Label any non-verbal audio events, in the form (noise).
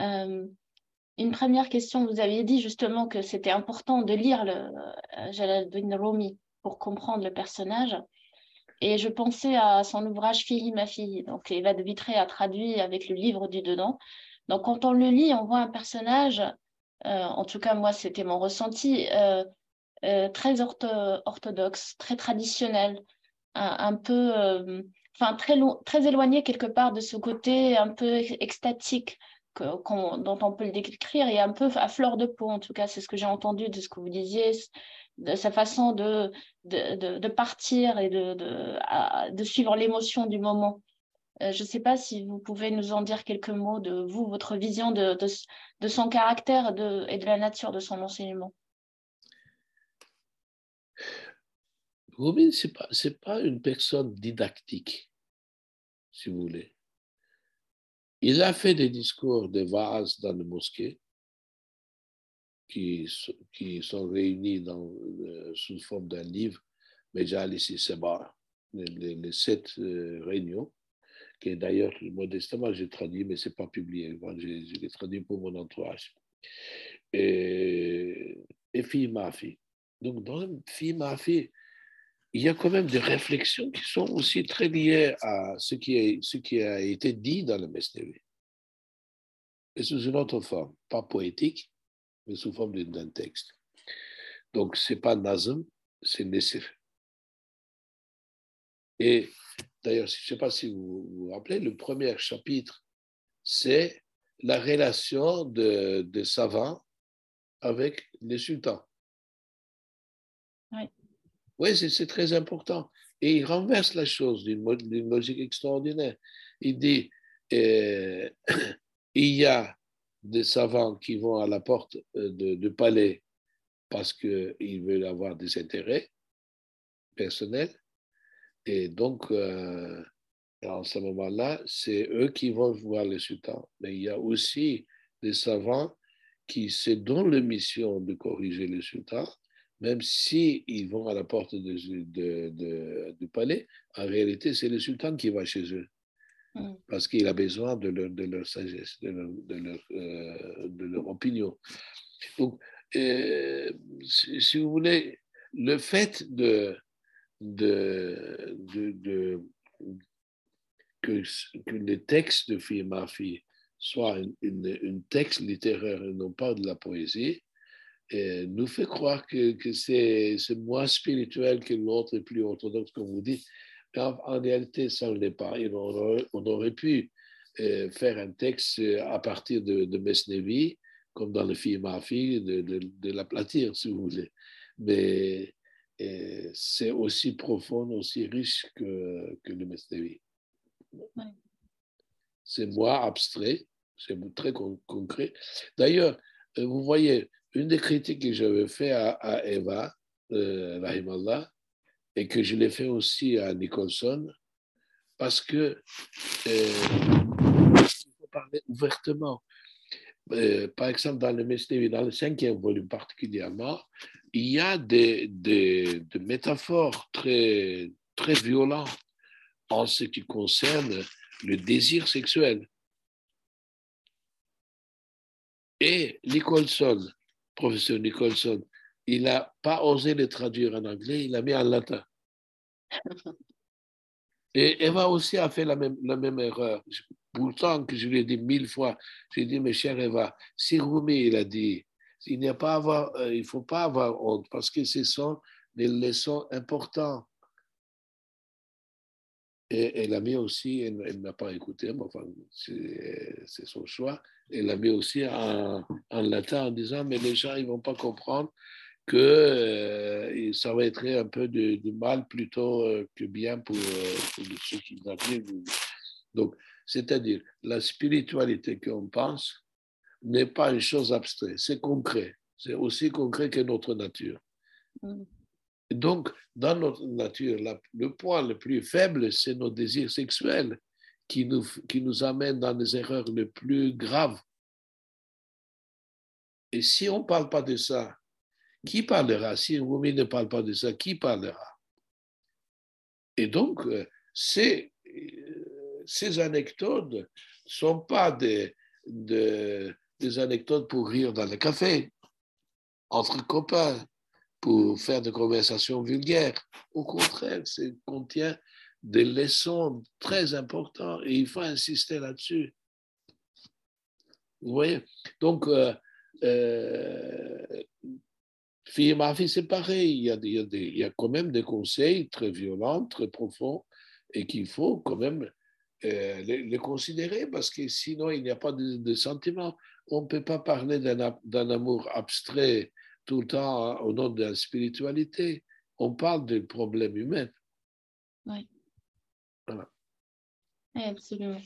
une première question, vous aviez dit justement que c'était important de lire le Jalaluddin Rumi pour comprendre le personnage. Et je pensais à son ouvrage Fille, ma fille. Donc, Eva de Vitré a traduit avec le livre du dedans. Donc, quand on le lit, on voit un personnage, euh, en tout cas, moi, c'était mon ressenti, euh, euh, très orthodoxe, très traditionnel, un, peu, enfin, très, très éloigné quelque part de ce côté un peu extatique dont on peut le décrire et un peu à fleur de peau, en tout cas, c'est ce que j'ai entendu de ce que vous disiez, de sa façon de, de, de, partir et de, de, suivre l'émotion du moment. Euh, je ne sais pas si vous pouvez nous en dire quelques mots de vous, votre vision de, de, son caractère et de la nature de son enseignement. Rubin, ce n'est pas, pas une personne didactique, si vous voulez. Il a fait des discours de vase dans les mosquées qui, sont réunis euh, sous forme d'un livre, Mejal ici Seba, les, les, sept euh, réunions, qui d'ailleurs, modestement, j'ai traduit, mais ce n'est pas publié. je, l'ai traduit pour mon entourage. Et, et. Donc, dans fille, il y a quand même des réflexions qui sont aussi très liées à ce qui, a été dit dans le Mesnevi. Et sous une autre forme, pas poétique, mais sous forme d'un texte. Donc, ce n'est pas Nazm, c'est Nesef. Et d'ailleurs, je ne sais pas si vous vous rappelez, le premier chapitre, c'est la relation des de savants avec les sultans. Oui, c'est très important. Et il renverse la chose d'une logique extraordinaire. Il dit, euh, (clears throat) il y a des savants qui vont à la porte euh, du palais parce qu'ils veulent avoir des intérêts personnels. Et donc, euh, ce moment-là, c'est eux qui vont voir le sultan. Mais il y a aussi des savants qui se donnent la mission de corriger le sultan, même s'ils ils vont à la porte du palais, en réalité, c'est le sultan qui va chez eux. Mm. parce qu'il a besoin de leur, de leur sagesse, de leur, de leur, euh, de leur opinion. Donc, euh, si, vous voulez, le fait de, de, de, que, que, les textes de Fille ma fille soient un texte littéraire et non pas de la poésie, et euh, nous fait croire que, que c'est moins spirituel que l'autre et plus orthodoxe, comme vous dites en, réalité, ça ne l'est pas. on, aurait, pu euh, faire un texte euh, à partir de, de Mesnevi, comme dans le film Ma fille, de, de, de l'aplatir, si vous voulez. Mais c'est aussi profond, aussi riche que, que le Mesnevi. C'est moins abstrait, c'est très concret. D'ailleurs, vous voyez, une des critiques que j'avais fait à, Eva, euh, Rahimallah, et que je l'ai fait aussi à Nicholson, parce que euh, il faut parler ouvertement. Euh, par exemple, dans le dans cinquième volume particulièrement, il y a des, des, des métaphores très, très violentes en ce qui concerne le désir sexuel. Et Nicholson, professeur Nicholson, il n'a pas osé le traduire en anglais, il l'a mis en latin. (laughs) Et Eva aussi a fait la même, la même erreur. Pourtant, que je lui ai dit mille fois, j'ai dit, mes chers Eva, si Rumi, il a dit, il pas avoir, euh, il faut pas avoir honte parce que ce sont des leçons importantes. Et elle a mis aussi, elle, n'a pas écouté, mais enfin, c'est son choix, elle a mis aussi en, en, latin en disant, mais les gens, ils vont pas comprendre que euh, ça va être un peu de, mal plutôt euh, que bien pour, euh, pour ceux qui arrivent. Donc, c'est-à-dire, la spiritualité qu'on pense n'est pas une chose abstraite, c'est concret. C'est aussi concret que notre nature. Mm. Donc, dans notre nature, le point le plus faible, c'est nos désirs sexuels qui nous, amènent dans les erreurs les plus graves. Et si on ne parle pas de ça, qui parlera? Si Rumi ne parle pas de ça, qui parlera? Et donc, euh, ces, euh, ces anecdotes ne sont pas des, de, des anecdotes pour rire dans le café, entre copains, pour faire des conversations vulgaires. Au contraire, ça contient des leçons très importantes et il faut insister là-dessus. Vous voyez? Donc, euh, euh, fille ma fille, c'est pareil. Il y, a, quand même des conseils très violents, très profonds et qu'il faut quand même euh, les, considérer parce que sinon il n'y a pas de, de sentiment. On ne peut pas parler d'un amour abstrait tout le temps hein, au nom de la spiritualité. On parle des problèmes humains. Oui. Voilà. absolument.